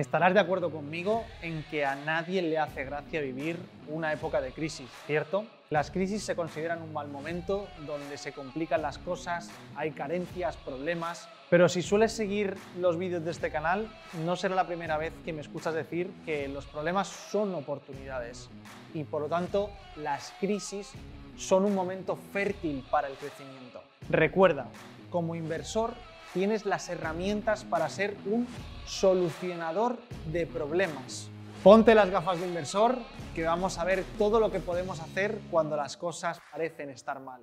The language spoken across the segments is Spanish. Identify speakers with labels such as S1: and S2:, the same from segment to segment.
S1: Estarás de acuerdo conmigo en que a nadie le hace gracia vivir una época de crisis, ¿cierto? Las crisis se consideran un mal momento donde se complican las cosas, hay carencias, problemas, pero si sueles seguir los vídeos de este canal, no será la primera vez que me escuchas decir que los problemas son oportunidades y por lo tanto las crisis son un momento fértil para el crecimiento. Recuerda, como inversor tienes las herramientas para ser un solucionador de problemas. Ponte las gafas de inversor que vamos a ver todo lo que podemos hacer cuando las cosas parecen estar mal.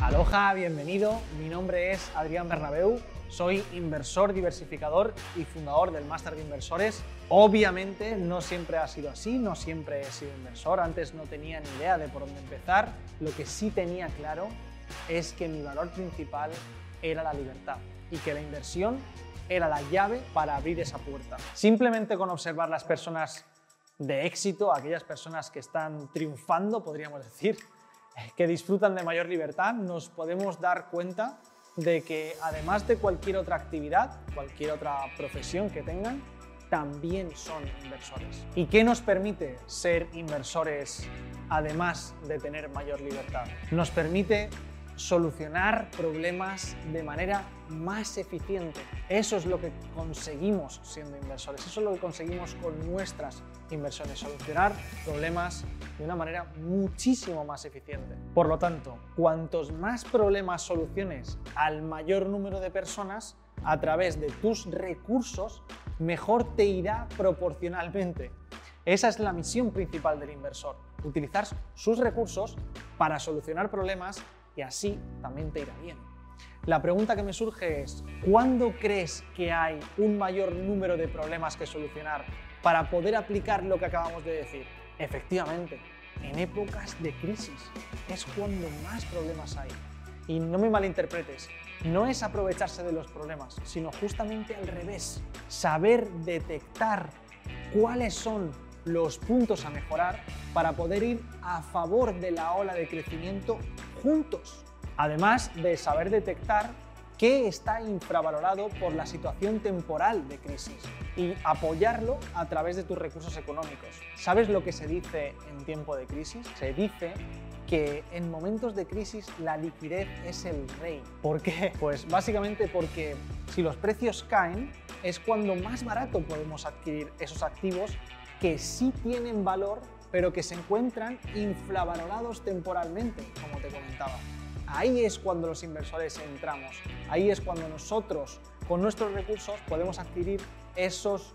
S1: Aloha, bienvenido. Mi nombre es Adrián Bernabeu. Soy inversor diversificador y fundador del Máster de Inversores. Obviamente no siempre ha sido así, no siempre he sido inversor. Antes no tenía ni idea de por dónde empezar. Lo que sí tenía claro es que mi valor principal era la libertad y que la inversión era la llave para abrir esa puerta. Simplemente con observar las personas de éxito, aquellas personas que están triunfando, podríamos decir, que disfrutan de mayor libertad, nos podemos dar cuenta de que además de cualquier otra actividad, cualquier otra profesión que tengan, también son inversores. ¿Y qué nos permite ser inversores además de tener mayor libertad? Nos permite solucionar problemas de manera más eficiente. Eso es lo que conseguimos siendo inversores, eso es lo que conseguimos con nuestras inversiones, solucionar problemas de una manera muchísimo más eficiente. Por lo tanto, cuantos más problemas soluciones al mayor número de personas a través de tus recursos, mejor te irá proporcionalmente. Esa es la misión principal del inversor, utilizar sus recursos para solucionar problemas y así también te irá bien. La pregunta que me surge es, ¿cuándo crees que hay un mayor número de problemas que solucionar para poder aplicar lo que acabamos de decir? Efectivamente, en épocas de crisis es cuando más problemas hay. Y no me malinterpretes, no es aprovecharse de los problemas, sino justamente al revés, saber detectar cuáles son los puntos a mejorar para poder ir a favor de la ola de crecimiento juntos. Además de saber detectar qué está infravalorado por la situación temporal de crisis y apoyarlo a través de tus recursos económicos. ¿Sabes lo que se dice en tiempo de crisis? Se dice que en momentos de crisis la liquidez es el rey. ¿Por qué? Pues básicamente porque si los precios caen es cuando más barato podemos adquirir esos activos que sí tienen valor, pero que se encuentran infravalorados temporalmente, como te comentaba. Ahí es cuando los inversores entramos, ahí es cuando nosotros con nuestros recursos podemos adquirir esos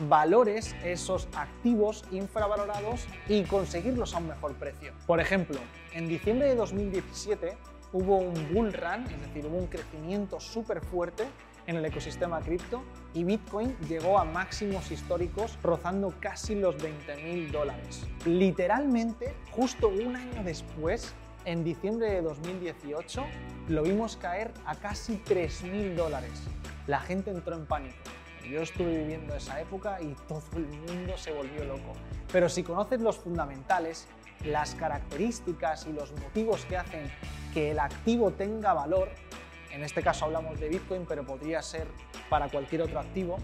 S1: valores, esos activos infravalorados y conseguirlos a un mejor precio. Por ejemplo, en diciembre de 2017 hubo un bull run, es decir, hubo un crecimiento súper fuerte en el ecosistema cripto y Bitcoin llegó a máximos históricos rozando casi los 20 mil dólares. Literalmente, justo un año después, en diciembre de 2018, lo vimos caer a casi 3 mil dólares. La gente entró en pánico. Yo estuve viviendo esa época y todo el mundo se volvió loco. Pero si conoces los fundamentales, las características y los motivos que hacen que el activo tenga valor, en este caso hablamos de Bitcoin, pero podría ser para cualquier otro activo,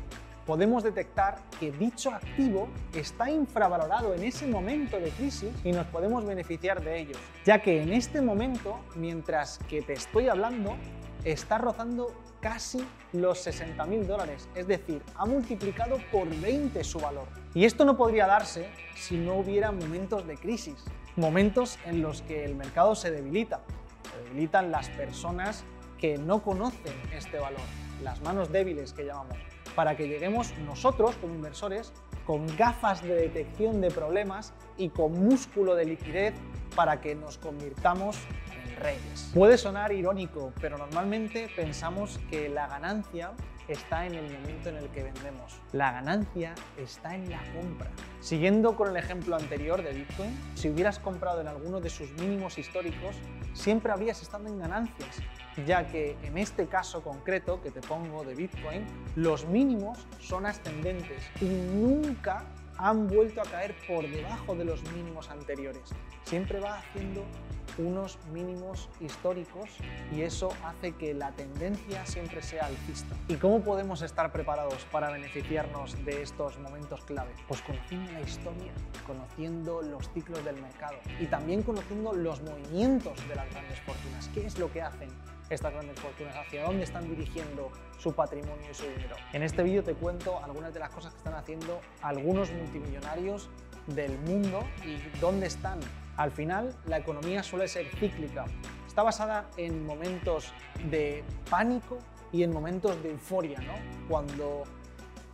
S1: podemos detectar que dicho activo está infravalorado en ese momento de crisis y nos podemos beneficiar de ellos, ya que en este momento, mientras que te estoy hablando, está rozando casi los 60 mil dólares, es decir, ha multiplicado por 20 su valor. Y esto no podría darse si no hubiera momentos de crisis, momentos en los que el mercado se debilita, se debilitan las personas que no conocen este valor, las manos débiles que llamamos, para que lleguemos nosotros como inversores con gafas de detección de problemas y con músculo de liquidez para que nos convirtamos en reyes. Puede sonar irónico, pero normalmente pensamos que la ganancia está en el momento en el que vendemos. La ganancia está en la compra. Siguiendo con el ejemplo anterior de Bitcoin, si hubieras comprado en alguno de sus mínimos históricos, siempre habrías estado en ganancias, ya que en este caso concreto que te pongo de Bitcoin, los mínimos son ascendentes y nunca han vuelto a caer por debajo de los mínimos anteriores. Siempre va haciendo unos mínimos históricos y eso hace que la tendencia siempre sea alcista. ¿Y cómo podemos estar preparados para beneficiarnos de estos momentos clave? Pues conociendo la historia, conociendo los ciclos del mercado y también conociendo los movimientos de las grandes fortunas. ¿Qué es lo que hacen estas grandes fortunas, hacia dónde están dirigiendo su patrimonio y su dinero. En este vídeo te cuento algunas de las cosas que están haciendo algunos multimillonarios del mundo y dónde están. Al final, la economía suele ser cíclica. Está basada en momentos de pánico y en momentos de euforia, ¿no? Cuando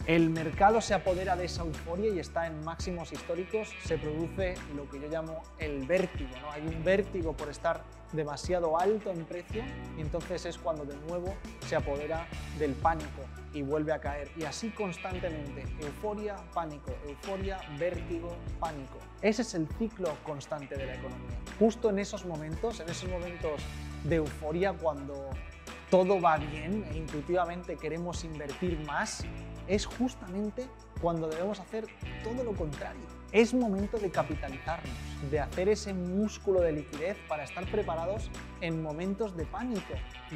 S1: el mercado se apodera de esa euforia y está en máximos históricos, se produce lo que yo llamo el vértigo. ¿no? Hay un vértigo por estar demasiado alto en precio y entonces es cuando de nuevo se apodera del pánico y vuelve a caer. Y así constantemente, euforia, pánico, euforia, vértigo, pánico. Ese es el ciclo constante de la economía. Justo en esos momentos, en esos momentos de euforia, cuando todo va bien e intuitivamente queremos invertir más, es justamente cuando debemos hacer todo lo contrario. Es momento de capitalizarnos, de hacer ese músculo de liquidez para estar preparados en momentos de pánico,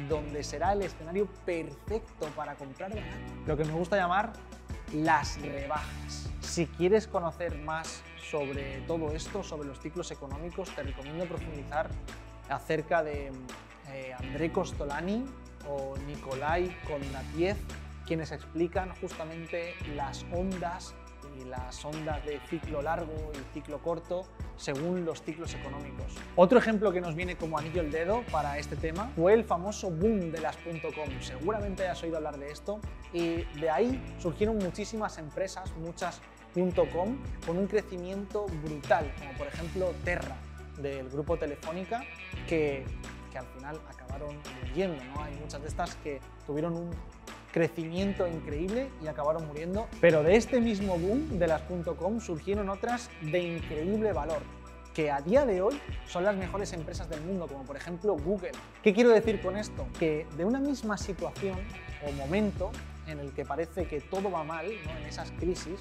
S1: donde será el escenario perfecto para comprar. Lo que me gusta llamar las rebajas. Si quieres conocer más sobre todo esto, sobre los ciclos económicos, te recomiendo profundizar acerca de eh, André Costolani o Nikolai Kondratiev quienes explican justamente las ondas y las ondas de ciclo largo y ciclo corto según los ciclos económicos. Otro ejemplo que nos viene como anillo al dedo para este tema fue el famoso boom de las .com. Seguramente hayas oído hablar de esto y de ahí surgieron muchísimas empresas, muchas .com con un crecimiento brutal, como por ejemplo Terra del grupo Telefónica que, que al final acabaron muriendo. ¿no? Hay muchas de estas que tuvieron un crecimiento increíble y acabaron muriendo. Pero de este mismo boom de las .com surgieron otras de increíble valor que a día de hoy son las mejores empresas del mundo, como por ejemplo Google. ¿Qué quiero decir con esto? Que de una misma situación o momento en el que parece que todo va mal, ¿no? en esas crisis,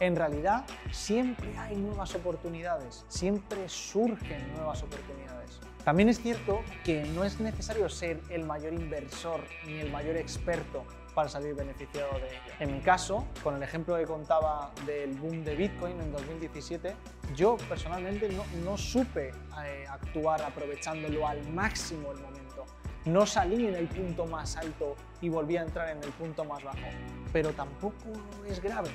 S1: en realidad siempre hay nuevas oportunidades, siempre surgen nuevas oportunidades. También es cierto que no es necesario ser el mayor inversor ni el mayor experto para salir beneficiado de ello. En mi caso, con el ejemplo que contaba del boom de Bitcoin en 2017, yo personalmente no, no supe eh, actuar aprovechándolo al máximo el momento. No salí en el punto más alto y volví a entrar en el punto más bajo, pero tampoco es grave.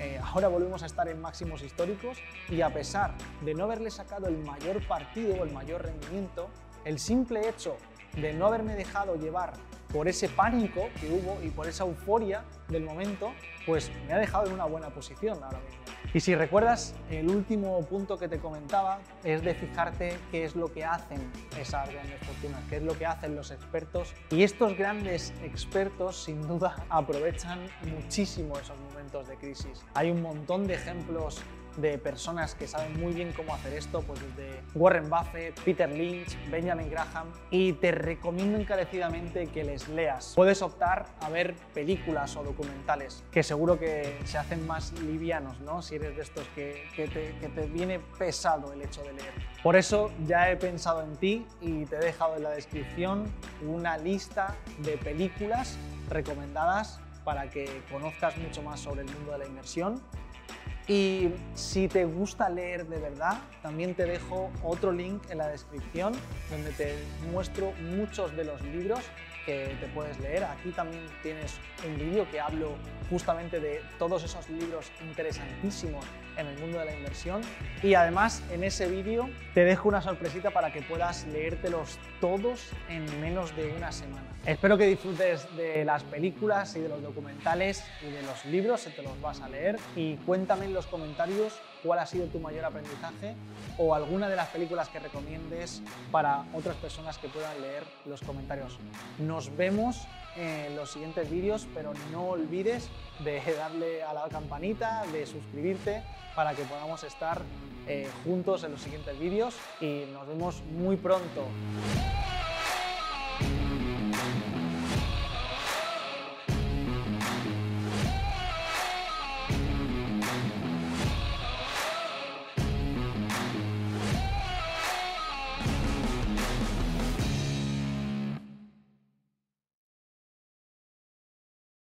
S1: Eh, ahora volvemos a estar en máximos históricos y a pesar de no haberle sacado el mayor partido o el mayor rendimiento, el simple hecho de no haberme dejado llevar por ese pánico que hubo y por esa euforia del momento, pues me ha dejado en una buena posición ahora mismo. Y si recuerdas, el último punto que te comentaba es de fijarte qué es lo que hacen esas grandes fortunas, qué es lo que hacen los expertos. Y estos grandes expertos, sin duda, aprovechan muchísimo esos momentos de crisis. Hay un montón de ejemplos de personas que saben muy bien cómo hacer esto, pues desde Warren Buffett, Peter Lynch, Benjamin Graham, y te recomiendo encarecidamente que les leas. Puedes optar a ver películas o documentales, que seguro que se hacen más livianos, ¿no? Si eres de estos que, que, te, que te viene pesado el hecho de leer. Por eso ya he pensado en ti y te he dejado en la descripción una lista de películas recomendadas para que conozcas mucho más sobre el mundo de la inversión y si te gusta leer de verdad, también te dejo otro link en la descripción donde te muestro muchos de los libros que te puedes leer. Aquí también tienes un vídeo que hablo justamente de todos esos libros interesantísimos en el mundo de la inversión. Y además en ese vídeo te dejo una sorpresita para que puedas leértelos todos en menos de una semana. Espero que disfrutes de las películas y de los documentales y de los libros, si te los vas a leer. Y cuéntame en los comentarios cuál ha sido tu mayor aprendizaje o alguna de las películas que recomiendes para otras personas que puedan leer los comentarios. Nos vemos en los siguientes vídeos, pero no olvides de darle a la campanita, de suscribirte para que podamos estar eh, juntos en los siguientes vídeos y nos vemos muy pronto.